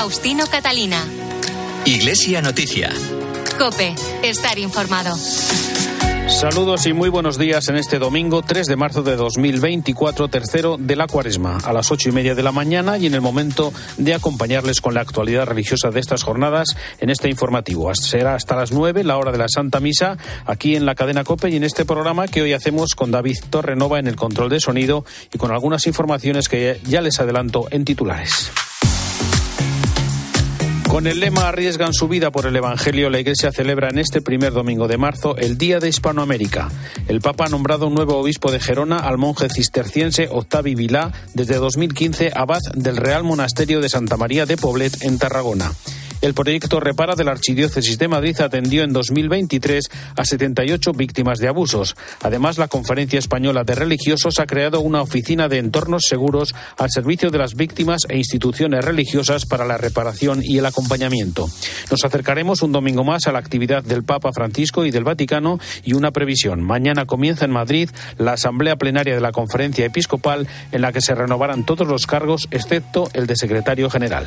Faustino Catalina. Iglesia Noticia. Cope, estar informado. Saludos y muy buenos días en este domingo 3 de marzo de 2024, tercero de la cuaresma, a las ocho y media de la mañana y en el momento de acompañarles con la actualidad religiosa de estas jornadas en este informativo. Será hasta las nueve, la hora de la Santa Misa, aquí en la cadena COPE y en este programa que hoy hacemos con David Torrenova en el control de sonido y con algunas informaciones que ya les adelanto en titulares. Con el lema Arriesgan su vida por el Evangelio, la Iglesia celebra en este primer domingo de marzo el Día de Hispanoamérica. El Papa ha nombrado un nuevo obispo de Gerona al monje cisterciense Octavi Vilá, desde 2015 abad del Real Monasterio de Santa María de Poblet en Tarragona. El proyecto Repara de la Archidiócesis de Madrid atendió en 2023 a 78 víctimas de abusos. Además, la Conferencia Española de Religiosos ha creado una oficina de entornos seguros al servicio de las víctimas e instituciones religiosas para la reparación y el acompañamiento. Nos acercaremos un domingo más a la actividad del Papa Francisco y del Vaticano y una previsión. Mañana comienza en Madrid la Asamblea Plenaria de la Conferencia Episcopal en la que se renovarán todos los cargos excepto el de secretario general.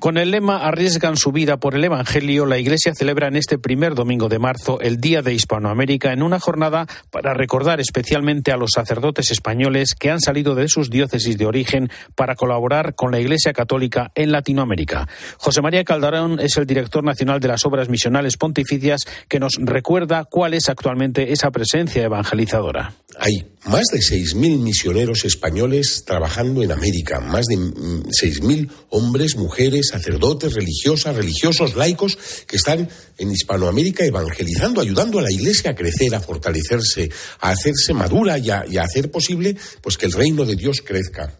Con el lema Arriesgan su vida por el Evangelio, la Iglesia celebra en este primer domingo de marzo el Día de Hispanoamérica en una jornada para recordar especialmente a los sacerdotes españoles que han salido de sus diócesis de origen para colaborar con la Iglesia Católica en Latinoamérica. José María Caldarón es el director nacional de las Obras Misionales Pontificias que nos recuerda cuál es actualmente esa presencia evangelizadora. Hay más de 6.000 misioneros españoles trabajando en América, más de 6.000 hombres, mujeres, sacerdotes, religiosas, religiosos, laicos, que están en Hispanoamérica evangelizando, ayudando a la Iglesia a crecer, a fortalecerse, a hacerse madura y a, hacer posible pues, que el reino de Dios crezca.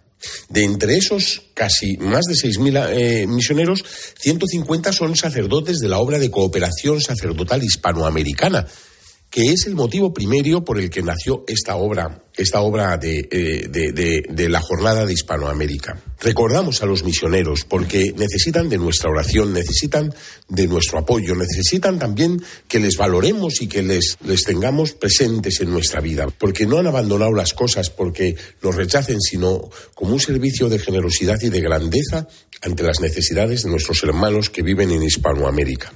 De entre esos casi más de 6.000 eh, misioneros, 150 son sacerdotes de la obra de cooperación sacerdotal hispanoamericana, que es el motivo primario por el que nació esta obra, esta obra de, eh, de, la jornada de Hispanoamérica. Recordamos a los misioneros porque necesitan de nuestra oración, necesitan de nuestro apoyo, necesitan también que les valoremos y que les, les tengamos presentes en nuestra vida, porque no han abandonado las cosas porque los rechacen, sino como un servicio de generosidad y de grandeza ante las necesidades de nuestros hermanos que viven en Hispanoamérica.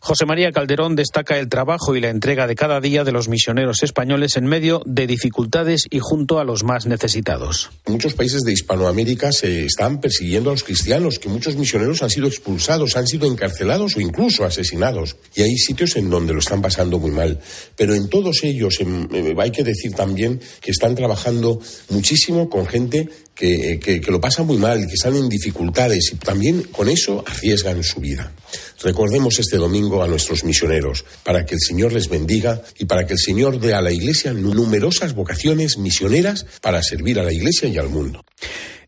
José María Calderón destaca el trabajo y la entrega de cada día de los misioneros españoles en medio de dificultades y junto a los más necesitados. Muchos países de Hispanoamérica se están persiguiendo a los cristianos, que muchos misioneros han sido expulsados, han sido encarcelados o incluso asesinados. Y hay sitios en donde lo están pasando muy mal. Pero en todos ellos eh, hay que decir también que están trabajando muchísimo con gente que, que, que, lo pasa muy mal, que están en dificultades y también con eso arriesgan su vida. Recordemos este domingo a nuestros misioneros para que el Señor les bendiga y para que el Señor dé a la Iglesia numerosas vocaciones misioneras para servir a la Iglesia y al mundo.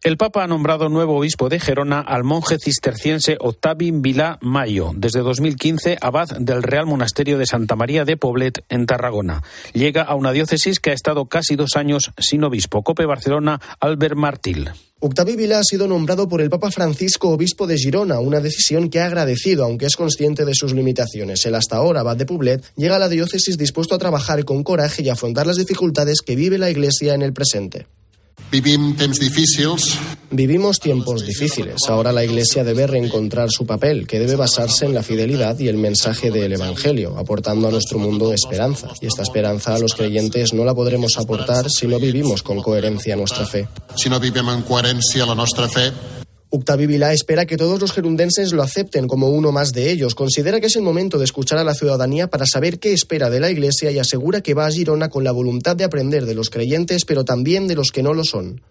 El Papa ha nombrado nuevo obispo de Gerona al monje cisterciense Octavin Vilá Mayo, desde 2015 abad del Real Monasterio de Santa María de Poblet, en Tarragona. Llega a una diócesis que ha estado casi dos años sin obispo. Cope Barcelona, Albert Martil. Octavi Vilá ha sido nombrado por el Papa Francisco obispo de Girona, una decisión que ha agradecido, aunque es consciente de sus limitaciones. El hasta ahora abad de Poblet llega a la diócesis dispuesto a trabajar con coraje y afrontar las dificultades que vive la Iglesia en el presente. Vivim temps difícils. Vivimos tiempos difíciles. Ahora la Iglesia debe reencontrar su papel, que debe basarse en la fidelidad y el mensaje del Evangelio, aportando a nuestro mundo esperanza. Y esta esperanza a los creyentes no la podremos aportar si no vivimos con coherencia nuestra fe. Si no vivim en coherència la nostra fe, Octavi Vilá espera que todos los gerundenses lo acepten como uno más de ellos. Considera que es el momento de escuchar a la ciudadanía para saber qué espera de la Iglesia y asegura que va a Girona con la voluntad de aprender de los creyentes, pero también de los que no lo son.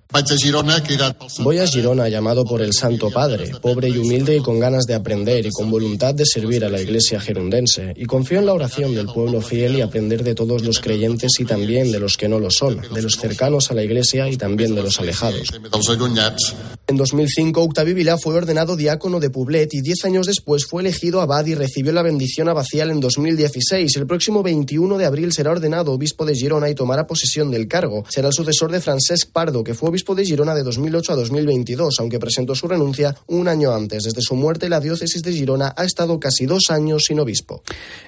Voy a Girona llamado por el Santo Padre, pobre y humilde y con ganas de aprender y con voluntad de servir a la Iglesia gerundense. Y confío en la oración del pueblo fiel y aprender de todos los creyentes y también de los que no lo son, de los cercanos a la Iglesia y también de los alejados. En 2005, Octavi Vilá fue ordenado diácono de Poblet y diez años después fue elegido abad y recibió la bendición abacial en 2016. El próximo 21 de abril será ordenado obispo de Girona y tomará posesión del cargo. Será el sucesor de Francesc Pardo, que fue obispo de Girona de 2008 a 2022, aunque presentó su renuncia un año antes. Desde su muerte, la diócesis de Girona ha estado casi dos años sin obispo.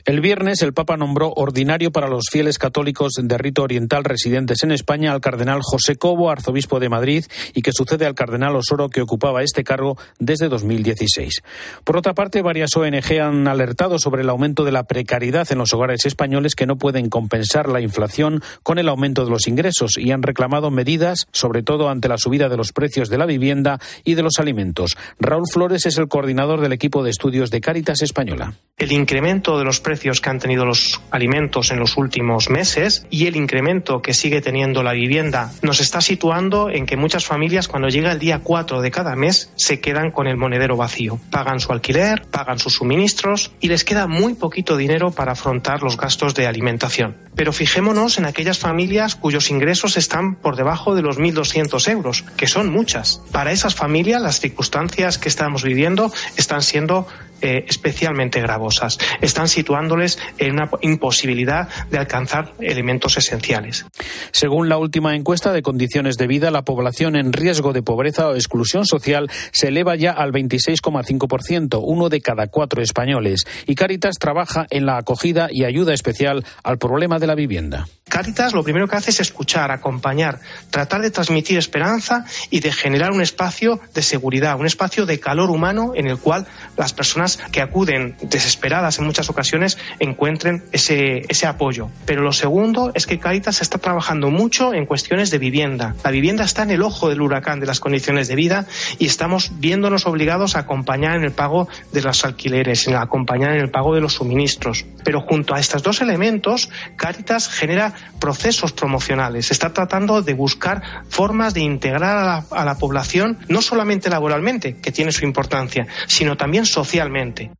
El viernes, el Papa nombró ordinario para los fieles católicos de rito oriental residentes en España al cardenal José Cobo, arzobispo de Madrid, y que sucede al cardenal Osoro, que ocupaba este cargo desde 2016. Por otra parte, varias ONG han alertado sobre el aumento de la precariedad en los hogares españoles que no pueden compensar la inflación con el aumento de los ingresos y han reclamado medidas, sobre todo ante la subida de los precios de la vivienda y de los alimentos. Raúl Flores es el coordinador del equipo de estudios de Cáritas Española. El incremento de los precios que han tenido los alimentos en los últimos meses y el incremento que sigue teniendo la vivienda nos está situando en que muchas familias cuando llega el día 4 de cada mes se quedan con el monedero vacío. Pagan su alquiler, pagan sus suministros y les queda muy poquito dinero para afrontar los gastos de alimentación. Pero fijémonos en aquellas familias cuyos ingresos están por debajo de los 1.200 euros, que son muchas. Para esas familias las circunstancias que estamos viviendo están siendo eh, especialmente gravosas. Están situándoles en una imposibilidad de alcanzar elementos esenciales. Según la última encuesta de condiciones de vida, la población en riesgo de pobreza o exclusión social se eleva ya al 26,5%, uno de cada cuatro españoles. Y Caritas trabaja en la acogida y ayuda especial al problema de la vivienda. Caritas lo primero que hace es escuchar, acompañar, tratar de transmitir esperanza y de generar un espacio de seguridad, un espacio de calor humano en el cual las personas que acuden desesperadas en muchas ocasiones encuentren ese, ese apoyo. Pero lo segundo es que Caritas está trabajando mucho en cuestiones de vivienda. La vivienda está en el ojo del huracán de las condiciones de vida y estamos viéndonos obligados a acompañar en el pago de los alquileres, en acompañar en el pago de los suministros. Pero junto a estos dos elementos, Caritas genera procesos promocionales. Está tratando de buscar formas de integrar a la, a la población, no solamente laboralmente, que tiene su importancia, sino también socialmente.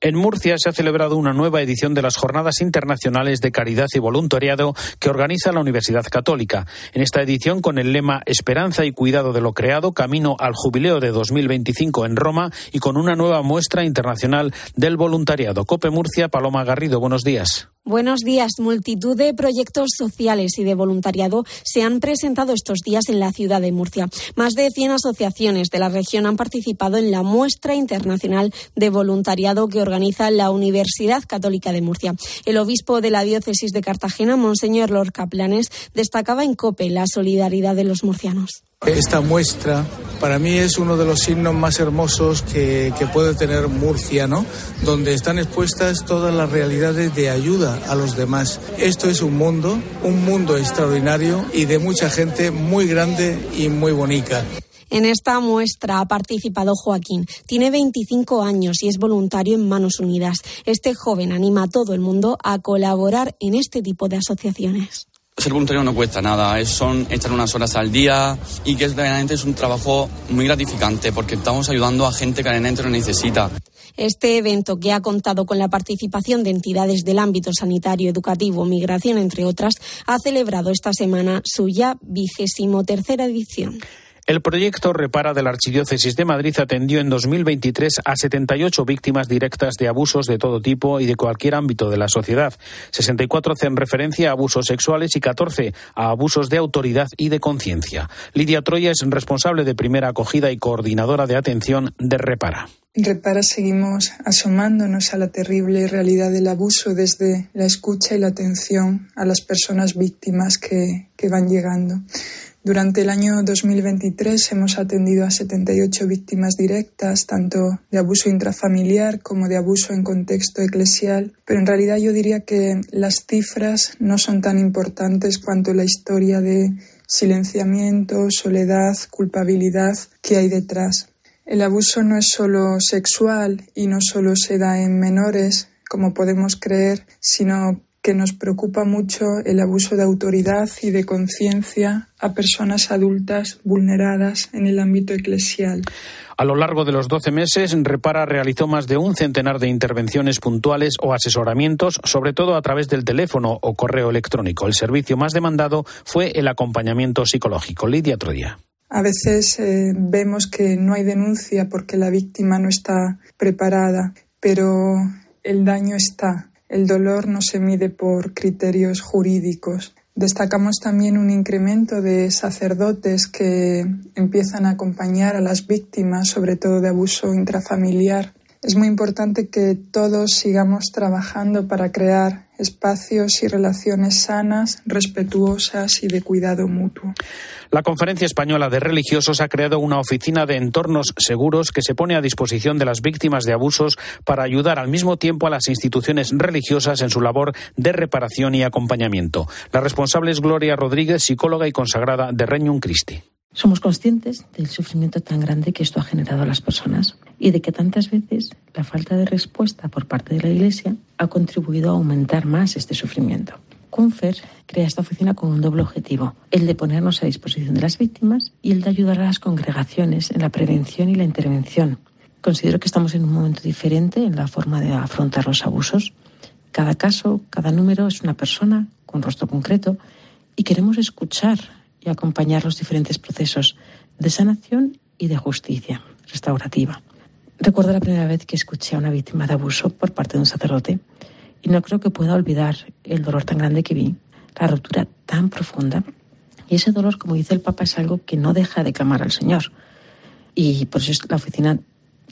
En Murcia se ha celebrado una nueva edición de las Jornadas Internacionales de Caridad y Voluntariado que organiza la Universidad Católica. En esta edición, con el lema Esperanza y Cuidado de lo Creado, camino al jubileo de 2025 en Roma y con una nueva muestra internacional del voluntariado. Cope Murcia, Paloma Garrido, buenos días. Buenos días. Multitud de proyectos sociales y de voluntariado se han presentado estos días en la ciudad de Murcia. Más de 100 asociaciones de la región han participado en la muestra internacional de voluntariado que organiza la Universidad Católica de Murcia. El obispo de la diócesis de Cartagena, Monseñor Lorca Planes, destacaba en COPE la solidaridad de los murcianos. Esta muestra para mí es uno de los signos más hermosos que, puede tener Murcia, ¿no? Donde están expuestas todas las realidades de ayuda a los demás. Esto es un mundo, un mundo extraordinario y de mucha gente muy grande y muy bonita. En esta muestra ha participado Joaquín. Tiene 25 años y es voluntario en Manos Unidas. Este joven anima a todo el mundo a colaborar en este tipo de asociaciones. Ser voluntario no cuesta nada, es, son echar unas horas al día y que realmente es un trabajo muy gratificante porque estamos ayudando a gente que realmente lo necesita. Este evento, que ha contado con la participación de entidades del ámbito sanitario, educativo, migración, entre otras, ha celebrado esta semana su ya vigésimo tercera edición. El proyecto Repara de la Archidiócesis de Madrid atendió en 2023 a 78 víctimas directas de abusos de todo tipo y de cualquier ámbito de la sociedad. 64 hacen referencia a abusos sexuales y 14 a abusos de autoridad y de conciencia. Lidia Troya es responsable de primera acogida y coordinadora de atención de Repara. Repara seguimos asomándonos a la terrible realidad del abuso desde la escucha y la atención a las personas víctimas que van llegando. Durante el año 2023 hemos atendido a 78 víctimas directas, tanto de abuso intrafamiliar como de abuso en contexto eclesial, pero en realidad yo diría que las cifras no son tan importantes cuanto la historia de silenciamiento, soledad, culpabilidad que hay detrás. El abuso no es solo sexual y no solo se da en menores, como podemos creer, sino que nos preocupa mucho el abuso de autoridad y de conciencia a personas adultas vulneradas en el ámbito eclesial. A lo largo de los 12 meses, Repara realizó más de un centenar de intervenciones puntuales o asesoramientos, sobre todo a través del teléfono o correo electrónico. El servicio más demandado fue el acompañamiento psicológico. Lidia Trodia. A veces eh, vemos que no hay denuncia porque la víctima no está preparada, pero el daño está. El dolor no se mide por criterios jurídicos. Destacamos también un incremento de sacerdotes que empiezan a acompañar a las víctimas, sobre todo de abuso intrafamiliar. Es muy importante que todos sigamos trabajando para crear espacios y relaciones sanas, respetuosas y de cuidado mutuo. La Conferencia Española de Religiosos ha creado una oficina de entornos seguros que se pone a disposición de las víctimas de abusos para ayudar al mismo tiempo a las instituciones religiosas en su labor de reparación y acompañamiento. La responsable es Gloria Rodríguez, psicóloga y consagrada de Regnum Christi. Somos conscientes del sufrimiento tan grande que esto ha generado a las personas y de que tantas veces la falta de respuesta por parte de la Iglesia ha contribuido a aumentar más este sufrimiento. Confer crea esta oficina con un doble objetivo, el de ponernos a disposición de las víctimas y el de ayudar a las congregaciones en la prevención y la intervención. Considero que estamos en un momento diferente en la forma de afrontar los abusos. Cada caso, cada número es una persona con rostro concreto y queremos escuchar y acompañar los diferentes procesos de sanación y de justicia restaurativa. Recuerdo la primera vez que escuché a una víctima de abuso por parte de un sacerdote y no creo que pueda olvidar el dolor tan grande que vi, la ruptura tan profunda. Y ese dolor, como dice el Papa, es algo que no deja de clamar al Señor. Y por eso la oficina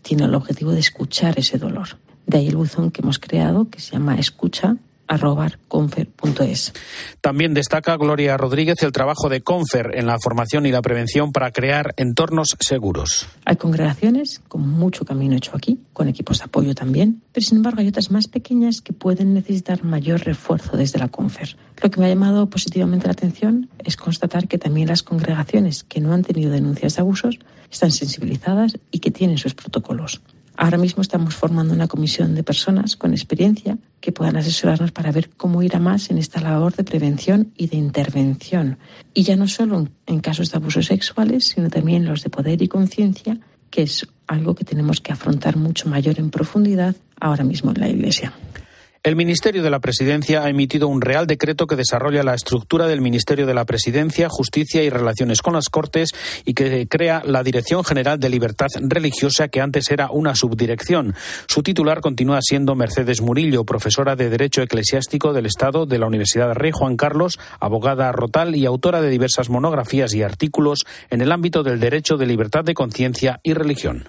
tiene el objetivo de escuchar ese dolor. De ahí el buzón que hemos creado, que se llama Escucha confer.es. También destaca Gloria Rodríguez el trabajo de Confer en la formación y la prevención para crear entornos seguros. Hay congregaciones con mucho camino hecho aquí, con equipos de apoyo también, pero sin embargo hay otras más pequeñas que pueden necesitar mayor refuerzo desde la Confer. Lo que me ha llamado positivamente la atención es constatar que también las congregaciones que no han tenido denuncias de abusos están sensibilizadas y que tienen sus protocolos. Ahora mismo estamos formando una comisión de personas con experiencia que puedan asesorarnos para ver cómo ir a más en esta labor de prevención y de intervención. Y ya no solo en casos de abusos sexuales, sino también los de poder y conciencia, que es algo que tenemos que afrontar mucho mayor en profundidad ahora mismo en la Iglesia. El Ministerio de la Presidencia ha emitido un Real Decreto que desarrolla la estructura del Ministerio de la Presidencia, Justicia y Relaciones con las Cortes y que crea la Dirección General de Libertad Religiosa, que antes era una subdirección. Su titular continúa siendo Mercedes Murillo, profesora de Derecho Eclesiástico del Estado de la Universidad Rey Juan Carlos, abogada rotal y autora de diversas monografías y artículos en el ámbito del derecho de libertad de conciencia y religión.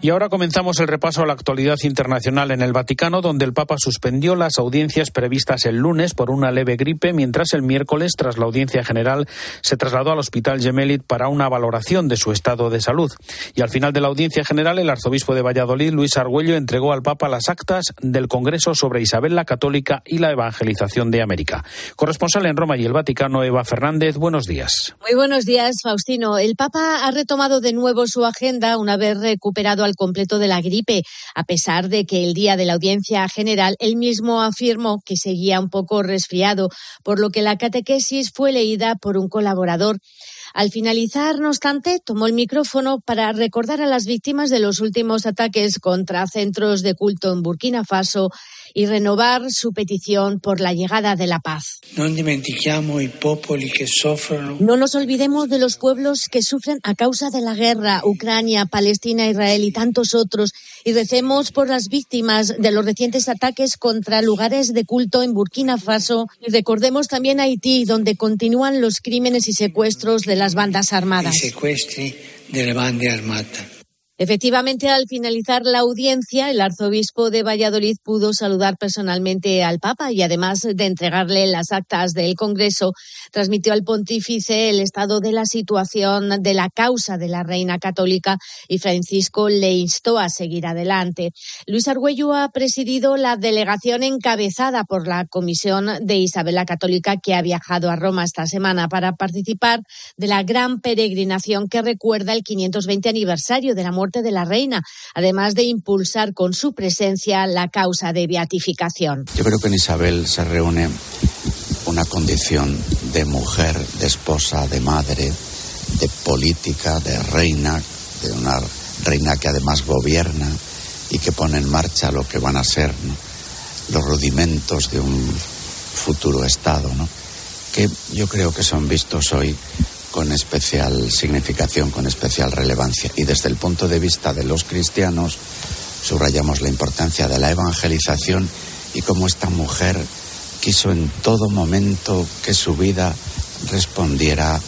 Y ahora comenzamos el repaso a la actualidad internacional en el Vaticano, donde el Papa suspendió las audiencias previstas el lunes por una leve gripe, mientras el miércoles, tras la audiencia general, se trasladó al Hospital Gemelit para una valoración de su estado de salud. Y al final de la audiencia general, el arzobispo de Valladolid, Luis Argüello, entregó al Papa las actas del Congreso sobre Isabel la Católica y la Evangelización de América. Corresponsal en Roma y el Vaticano, Eva Fernández, buenos días. Muy buenos días, Faustino. El Papa ha retomado de nuevo su agenda una vez recuperado al completo de la gripe, a pesar de que el día de la audiencia general él mismo afirmó que seguía un poco resfriado, por lo que la catequesis fue leída por un colaborador. Al finalizar, no obstante, tomó el micrófono para recordar a las víctimas de los últimos ataques contra centros de culto en Burkina Faso y renovar su petición por la llegada de la paz. No nos olvidemos de los pueblos que sufren a causa de la guerra, Ucrania, Palestina, Israel y tantos otros, y recemos por las víctimas de los recientes ataques contra lugares de culto en Burkina Faso y recordemos también Haití, donde continúan los crímenes y secuestros de las bandas armadas. Efectivamente, al finalizar la audiencia, el arzobispo de Valladolid pudo saludar personalmente al Papa y además de entregarle las actas del Congreso, transmitió al pontífice el estado de la situación de la causa de la Reina Católica y Francisco le instó a seguir adelante. Luis Argüello ha presidido la delegación encabezada por la Comisión de Isabel la Católica que ha viajado a Roma esta semana para participar de la gran peregrinación que recuerda el 520 aniversario de la muerte de la reina, además de impulsar con su presencia la causa de beatificación. Yo creo que en Isabel se reúne una condición de mujer, de esposa, de madre, de política, de reina, de una reina que además gobierna y que pone en marcha lo que van a ser los rudimentos de un futuro Estado, que yo creo que son vistos hoy con especial significación, con especial relevancia. Y desde el punto de vista de los cristianos, subrayamos la importancia de la evangelización y cómo esta mujer quiso en todo momento que su vida respondiera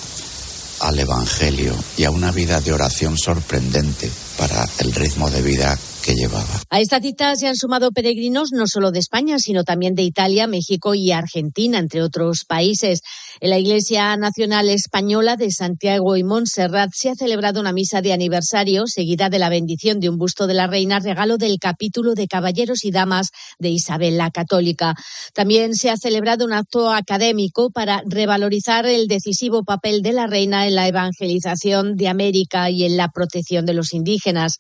al Evangelio y a una vida de oración sorprendente para el ritmo de vida A esta cita se han sumado peregrinos no solo de España, sino también de Italia, México y Argentina, entre otros países. En la Iglesia Nacional Española de Santiago y Montserrat se ha celebrado una misa de aniversario seguida de la bendición de un busto de la reina, regalo del capítulo de caballeros y damas de Isabel la Católica. También se ha celebrado un acto académico para revalorizar el decisivo papel de la reina en la evangelización de América y en la protección de los indígenas.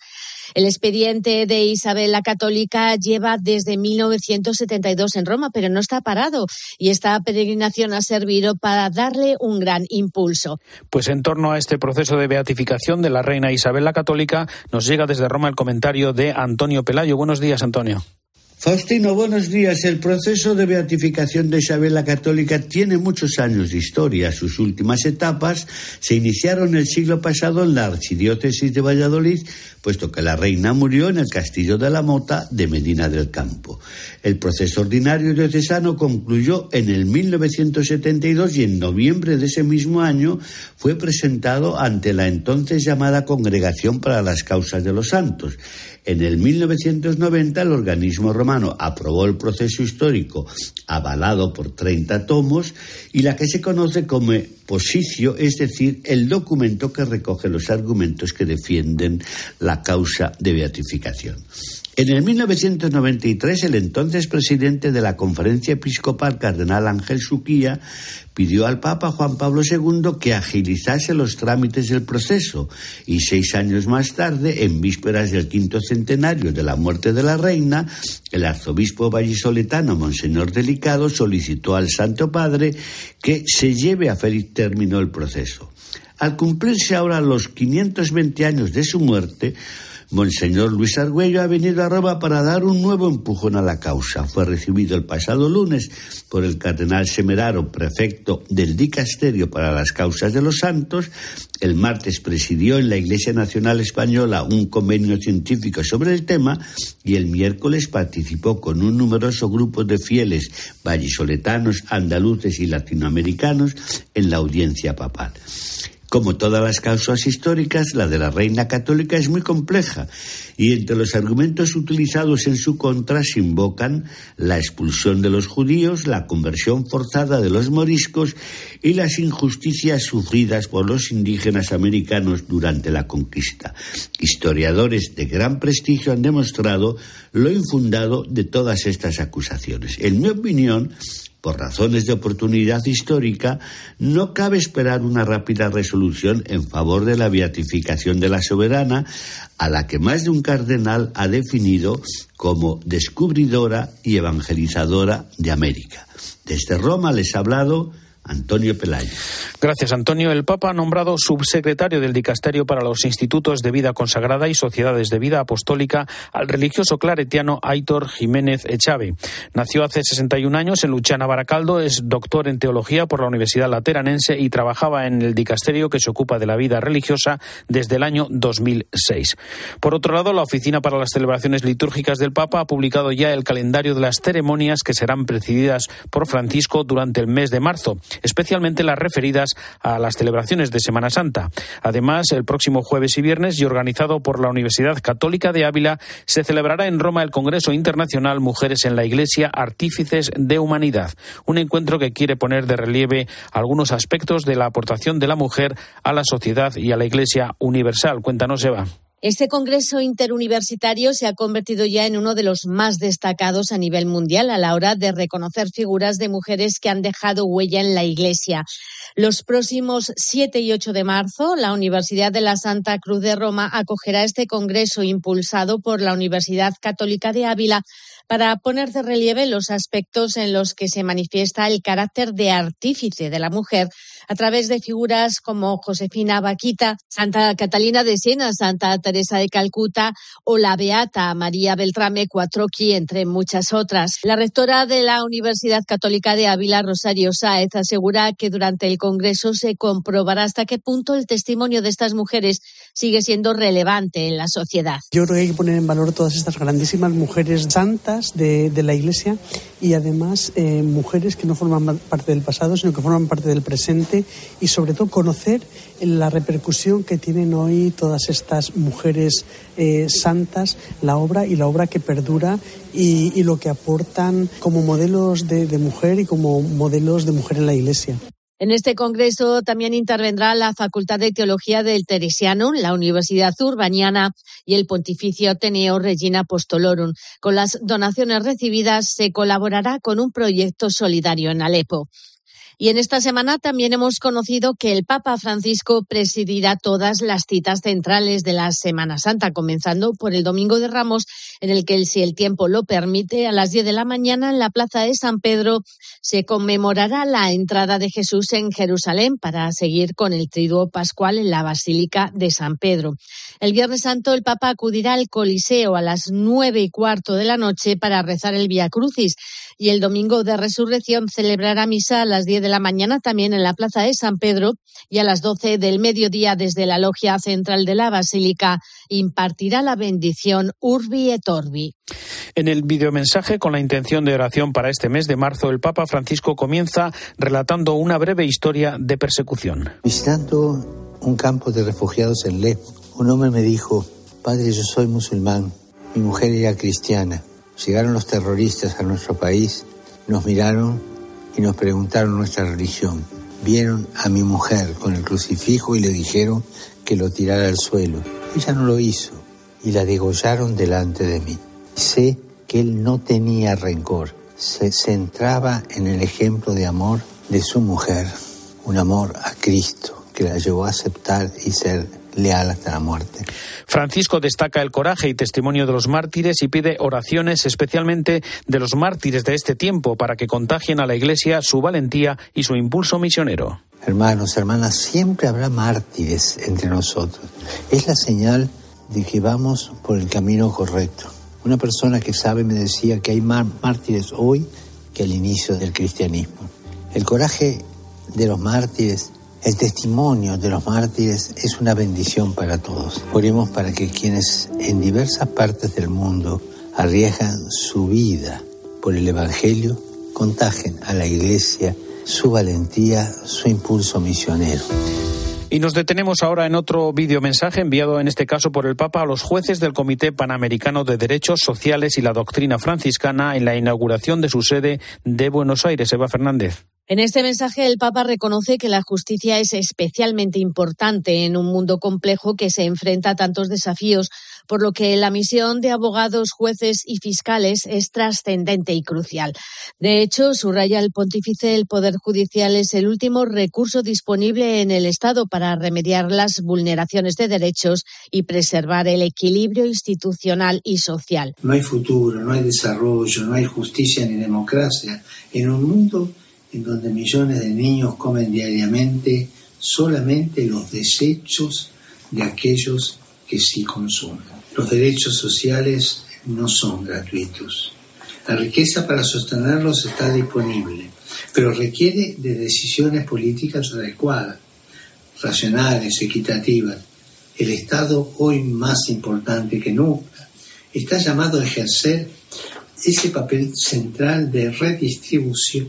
El expediente de Isabel la Católica lleva desde 1972 en Roma, pero no está parado y esta peregrinación ha servido para darle un gran impulso. Pues en torno a este proceso de beatificación de la reina Isabel la Católica nos llega desde Roma el comentario de Antonio Pelayo. Buenos días, Antonio. Faustino, buenos días. El proceso de beatificación de Isabel la Católica tiene muchos años de historia. Sus últimas etapas se iniciaron el siglo pasado en la Archidiócesis de Valladolid, puesto que la reina murió en el Castillo de la Mota de Medina del Campo. El proceso ordinario diocesano concluyó en el 1972 y en noviembre de ese mismo año fue presentado ante la entonces llamada Congregación para las Causas de los Santos. En el 1990 el organismo romano aprobó el proceso histórico avalado por 30 tomos y la que se conoce como posicio, es decir, el documento que recoge los argumentos que defienden la causa de beatificación. En el 1993, el entonces presidente de la Conferencia Episcopal, Cardenal Ángel Suquía, pidió al Papa Juan Pablo II que agilizase los trámites del proceso y seis años más tarde, en vísperas del quinto centenario de la muerte de la reina, el arzobispo vallisoletano Monseñor Delicado solicitó al Santo Padre que se lleve a feliz término el proceso. Al cumplirse ahora los 520 años de su muerte, Monseñor Luis Argüello ha venido a Roma para dar un nuevo empujón a la causa. Fue recibido el pasado lunes por el cardenal Semeraro, prefecto del Dicasterio para las Causas de los Santos. El martes presidió en la Iglesia Nacional Española un convenio científico sobre el tema y el miércoles participó con un numeroso grupo de fieles vallisoletanos, andaluces y latinoamericanos en la audiencia papal. Como todas las causas históricas, la de la reina católica es muy compleja y entre los argumentos utilizados en su contra se invocan la expulsión de los judíos, la conversión forzada de los moriscos y las injusticias sufridas por los indígenas americanos durante la conquista. Historiadores de gran prestigio han demostrado lo infundado de todas estas acusaciones. En mi opinión, por razones de oportunidad histórica, no cabe esperar una rápida resolución en favor de la beatificación de la soberana, a la que más de un cardenal ha definido como descubridora y evangelizadora de América. Desde Roma les ha hablado Antonio Pelayo. Gracias, Antonio. El Papa ha nombrado subsecretario del Dicasterio para los Institutos de Vida Consagrada y Sociedades de Vida Apostólica al religioso claretiano Aitor Jiménez Echave. Nació hace 61 años en Luchana, Baracaldo, es doctor en teología por la Universidad Lateranense y trabajaba en el Dicasterio que se ocupa de la vida religiosa desde el año 2006. Por otro lado, la Oficina para las Celebraciones Litúrgicas del Papa ha publicado ya el calendario de las ceremonias que serán presididas por Francisco durante el mes de marzo especialmente las referidas a las celebraciones de Semana Santa. Además, el próximo jueves y viernes, y organizado por la Universidad Católica de Ávila, se celebrará en Roma el Congreso Internacional Mujeres en la Iglesia, Artífices de Humanidad, un encuentro que quiere poner de relieve algunos aspectos de la aportación de la mujer a la sociedad y a la Iglesia universal. Cuéntanos, Eva. Este Congreso Interuniversitario se ha convertido ya en uno de los más destacados a nivel mundial a la hora de reconocer figuras de mujeres que han dejado huella en la Iglesia. Los próximos 7 y 8 de marzo, la Universidad de la Santa Cruz de Roma acogerá este Congreso impulsado por la Universidad Católica de Ávila para poner de relieve los aspectos en los que se manifiesta el carácter de artífice de la mujer a través de figuras como Josefina Vaquita, Santa Catalina de Siena, Santa Teresa de Calcuta o la Beata María Beltrame Cuatroqui, entre muchas otras. La rectora de la Universidad Católica de Ávila, Rosario Sáez, asegura que durante el Congreso se comprobará hasta qué punto el testimonio de estas mujeres sigue siendo relevante en la sociedad. Yo creo que hay que poner en valor todas estas grandísimas mujeres santas de, la Iglesia y además eh, mujeres que no forman parte del pasado, sino que forman parte del presente y sobre todo conocer la repercusión que tienen hoy todas estas mujeres eh, santas, la obra y la obra que perdura y, lo que aportan como modelos de, mujer y como modelos de mujer en la Iglesia. En este congreso también intervendrá la Facultad de Teología del Teresiano, la Universidad Urbaniana y el Pontificio Ateneo Regina Apostolorum. Con las donaciones recibidas se colaborará con un proyecto solidario en Alepo. Y en esta semana también hemos conocido que el Papa Francisco presidirá todas las citas centrales de la Semana Santa, comenzando por el Domingo de Ramos, en el que, si el tiempo lo permite, a las 10 de la mañana en la Plaza de San Pedro se conmemorará la entrada de Jesús en Jerusalén para seguir con el triduo pascual en la Basílica de San Pedro. El Viernes Santo el Papa acudirá al Coliseo a las nueve y cuarto de la noche para rezar el Via Crucis y el Domingo de Resurrección celebrará misa a las 10 de la mañana también en la Plaza de San Pedro y a las 12 del mediodía desde la logia central de la Basílica impartirá la bendición Urbi et En el videomensaje con la intención de oración para este mes de marzo, el Papa Francisco comienza relatando una breve historia de persecución. Visitando un campo de refugiados en Le, un hombre me dijo, Padre, yo soy musulmán, mi mujer era cristiana. Llegaron los terroristas a nuestro país, nos miraron y nos preguntaron nuestra religión. Vieron a mi mujer con el crucifijo y le dijeron que lo tirara al suelo. Ella no lo hizo y la degollaron delante de mí. Sé que él no tenía rencor, se centraba en el ejemplo de amor de su mujer, un amor a Cristo que la llevó a aceptar y ser leal hasta la muerte. Francisco destaca el coraje y testimonio de los mártires y pide oraciones especialmente de los mártires de este tiempo para que contagien a la Iglesia su valentía y su impulso misionero. Hermanos, hermanas, siempre habrá mártires entre nosotros. Es la señal que vamos por el camino correcto. Una persona que sabe me decía que hay más mártires hoy que al inicio del cristianismo. El coraje de los mártires el testimonio de los mártires es una bendición para todos. Oremos para que quienes en diversas partes del mundo arriesgan su vida por el Evangelio contagien a la Iglesia su valentía, su impulso misionero. Y nos detenemos ahora en otro videomensaje enviado en este caso por el Papa a los jueces del Comité Panamericano de Derechos Sociales y la Doctrina Franciscana en la inauguración de su sede de Buenos Aires. Eva Fernández. En este mensaje el Papa reconoce que la justicia es especialmente importante en un mundo complejo que se enfrenta a tantos desafíos, por lo que la misión de abogados, jueces y fiscales es trascendente y crucial. De hecho, subraya el pontífice, el Poder Judicial es el último recurso disponible en el Estado para remediar las vulneraciones de derechos y preservar el equilibrio institucional y social. No hay futuro, no hay desarrollo, no hay justicia ni democracia en un mundo en donde millones de niños comen diariamente solamente los desechos de aquellos que sí consumen. Los derechos sociales no son gratuitos. La riqueza para sostenerlos está disponible, pero requiere de decisiones políticas adecuadas, racionales, equitativas. El Estado, hoy más importante que nunca, está llamado a ejercer ese papel central de redistribución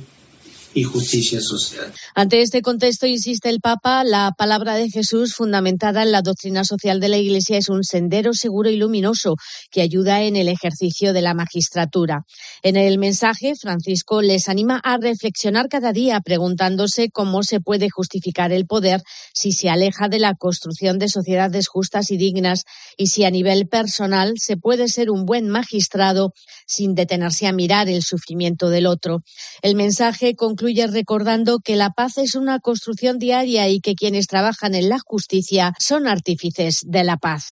y justicia social. Ante este contexto, insiste el Papa, la palabra de Jesús, fundamentada en la doctrina social de la Iglesia, es un sendero seguro y luminoso que ayuda en el ejercicio de la magistratura. En el mensaje, Francisco les anima a reflexionar cada día, preguntándose cómo se puede justificar el poder si se aleja de la construcción de sociedades justas y dignas y si a nivel personal se puede ser un buen magistrado sin detenerse a mirar el sufrimiento del otro. El mensaje concluye concluye recordando que la paz es una construcción diaria y que quienes trabajan en la justicia son artífices de la paz.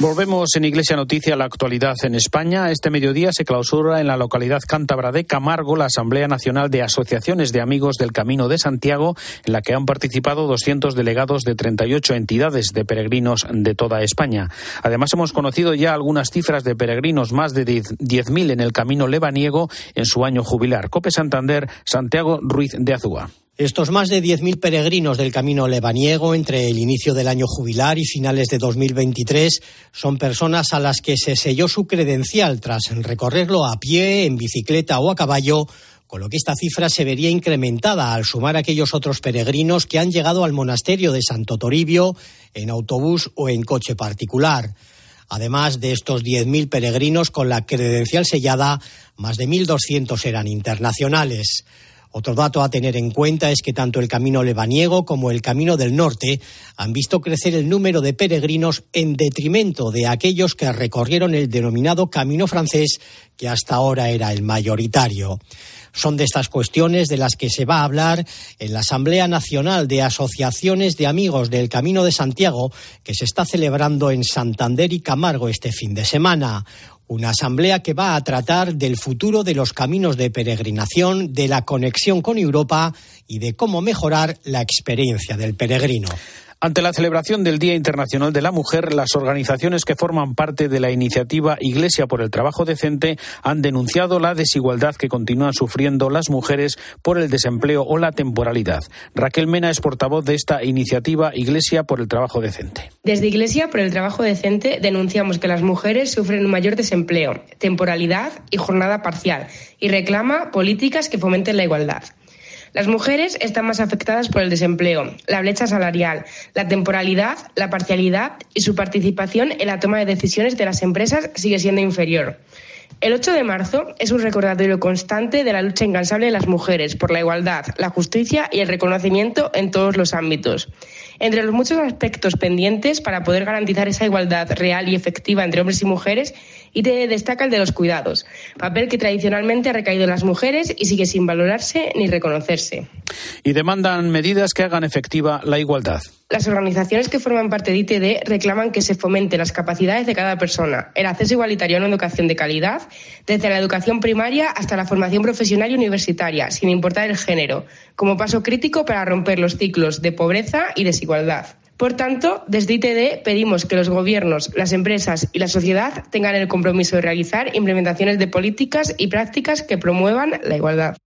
Volvemos en Iglesia Noticia a la actualidad en España. Este mediodía se clausura en la localidad cántabra de Camargo la Asamblea Nacional de Asociaciones de Amigos del Camino de Santiago, en la que han participado 200 delegados de 38 entidades de peregrinos de toda España. Además, hemos conocido ya algunas cifras de peregrinos, más de 10.000 en el Camino Lebaniego en su año jubilar. Cope Santander, Santiago Ruiz de Azúa. Estos más de 10.000 peregrinos del Camino Lebaniego entre el inicio del año jubilar y finales de 2023 son personas a las que se selló su credencial tras recorrerlo a pie, en bicicleta o a caballo, con lo que esta cifra se vería incrementada al sumar aquellos otros peregrinos que han llegado al monasterio de Santo Toribio en autobús o en coche particular. Además de estos 10.000 peregrinos con la credencial sellada, más de 1.200 eran internacionales. Otro dato a tener en cuenta es que tanto el Camino Lebaniego como el Camino del Norte han visto crecer el número de peregrinos en detrimento de aquellos que recorrieron el denominado Camino francés, que hasta ahora era el mayoritario. Son de estas cuestiones de las que se va a hablar en la Asamblea Nacional de Asociaciones de Amigos del Camino de Santiago, que se está celebrando en Santander y Camargo este fin de semana. Una asamblea que va a tratar del futuro de los caminos de peregrinación, de la conexión con Europa y de cómo mejorar la experiencia del peregrino. Ante la celebración del Día Internacional de la Mujer, las organizaciones que forman parte de la iniciativa Iglesia por el Trabajo Decente han denunciado la desigualdad que continúan sufriendo las mujeres por el desempleo o la temporalidad. Raquel Mena es portavoz de esta iniciativa Iglesia por el Trabajo Decente. Desde Iglesia por el Trabajo Decente denunciamos que las mujeres sufren un mayor desempleo, temporalidad y jornada parcial y reclama políticas que fomenten la igualdad. Las mujeres están más afectadas por el desempleo, la brecha salarial, la temporalidad, la parcialidad y su participación en la toma de decisiones de las empresas sigue siendo inferior. El 8 de marzo es un recordatorio constante de la lucha incansable de las mujeres por la igualdad, la justicia y el reconocimiento en todos los ámbitos. Entre los muchos aspectos pendientes para poder garantizar esa igualdad real y efectiva entre hombres y mujeres, ITE destaca el de los cuidados, papel que tradicionalmente ha recaído en las mujeres y sigue sin valorarse ni reconocerse. Y demandan medidas que hagan efectiva la igualdad. Las organizaciones que forman parte de ITD reclaman que se fomente las capacidades de cada persona, el acceso igualitario a una educación de calidad, desde la educación primaria hasta la formación profesional y universitaria, sin importar el género, como paso crítico para romper los ciclos de pobreza y desigualdad. Por tanto, desde ITD pedimos que los gobiernos, las empresas y la sociedad tengan el compromiso de realizar implementaciones de políticas y prácticas que promuevan la igualdad.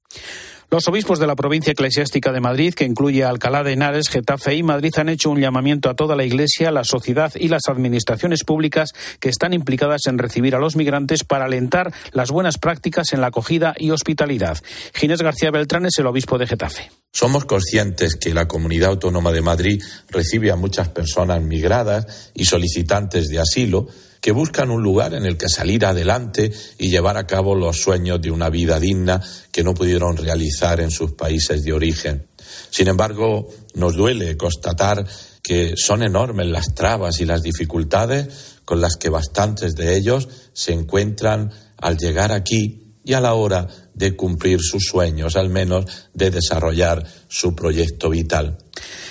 Los obispos de la provincia eclesiástica de Madrid, que incluye Alcalá de Henares, Getafe y Madrid, han hecho un llamamiento a toda la Iglesia, la sociedad y las administraciones públicas que están implicadas en recibir a los migrantes para alentar las buenas prácticas en la acogida y hospitalidad. Ginés García Beltrán es el obispo de Getafe. Somos conscientes que la Comunidad Autónoma de Madrid recibe a muchas personas migradas y solicitantes de asilo que buscan un lugar en el que salir adelante y llevar a cabo los sueños de una vida digna que no pudieron realizar en sus países de origen. Sin embargo, nos duele constatar que son enormes las trabas y las dificultades con las que bastantes de ellos se encuentran al llegar aquí y a la hora de cumplir sus sueños, al menos de desarrollar su proyecto vital.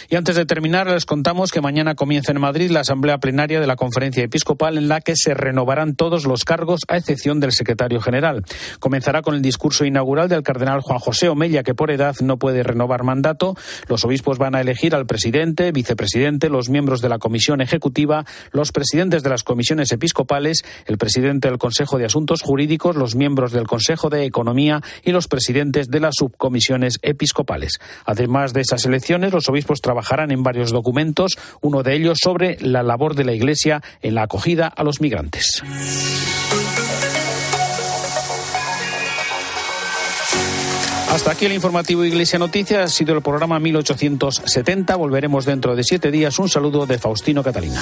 Y antes de terminar, les contamos que mañana comienza en Madrid la asamblea plenaria de la Conferencia Episcopal en la que se renovarán todos los cargos a excepción del secretario general. Comenzará con el discurso inaugural del cardenal Juan José Omella, que por edad no puede renovar mandato. Los obispos van a elegir al presidente, vicepresidente, los miembros de la comisión ejecutiva, los presidentes de las comisiones episcopales, el presidente del Consejo de Asuntos Jurídicos, los miembros del Consejo de Economía y los presidentes de las subcomisiones episcopales. Además de esas elecciones, los obispos trabajarán en varios documentos, uno de ellos sobre la labor de la Iglesia en la acogida a los migrantes. Hasta aquí el informativo Iglesia Noticias. Ha sido el programa 1870. Volveremos dentro de siete días. Un saludo de Faustino Catalina.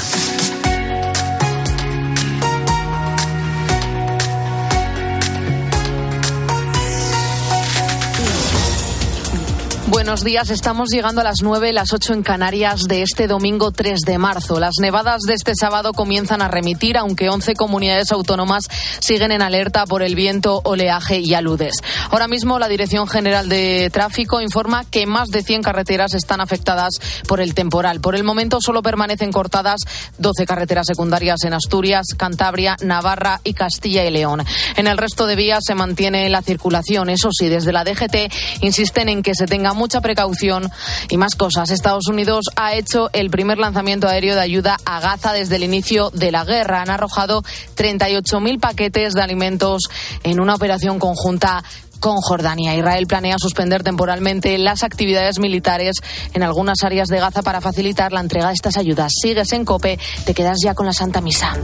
Buenos días, estamos llegando a las 9, las 8 en Canarias de este domingo 3 de marzo. Las nevadas de este sábado comienzan a remitir, aunque 11 comunidades autónomas siguen en alerta por el viento, oleaje y aludes. Ahora mismo la Dirección General de Tráfico informa que más de 100 carreteras están afectadas por el temporal. Por el momento solo permanecen cortadas 12 carreteras secundarias en Asturias, Cantabria, Navarra y Castilla y León. En el resto de vías se mantiene la circulación. Eso sí, desde la DGT insisten en que se tenga mucha precaución y más cosas. Estados Unidos ha hecho el primer lanzamiento aéreo de ayuda a Gaza desde el inicio de la guerra. Han arrojado 38.000 paquetes de alimentos en una operación conjunta con Jordania. Israel planea suspender temporalmente las actividades militares en algunas áreas de Gaza para facilitar la entrega de estas ayudas. Sigues en COPE, te quedas ya con la Santa Misa.